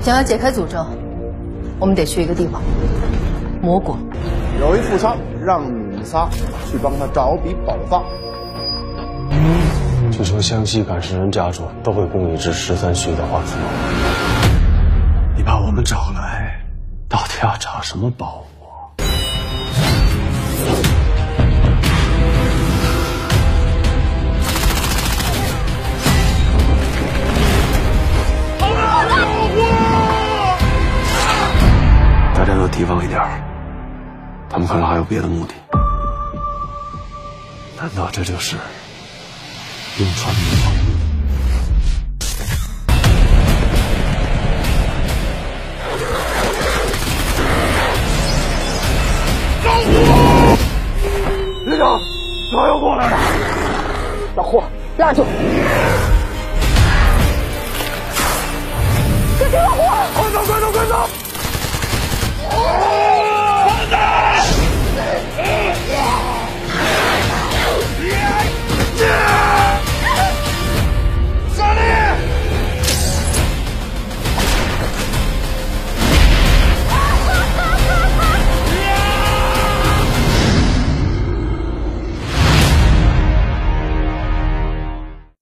想要解开诅咒，我们得去一个地方——魔国。有一富商让你们仨去帮他找笔宝藏。据说湘西赶尸人家主都会供一只十三岁的画符。你把我们找来，到底要找什么宝要提防一点，他们可能还有别的目的。难道这就是冰川的藏匿？站！旅长，老妖过来了，老霍，拉住！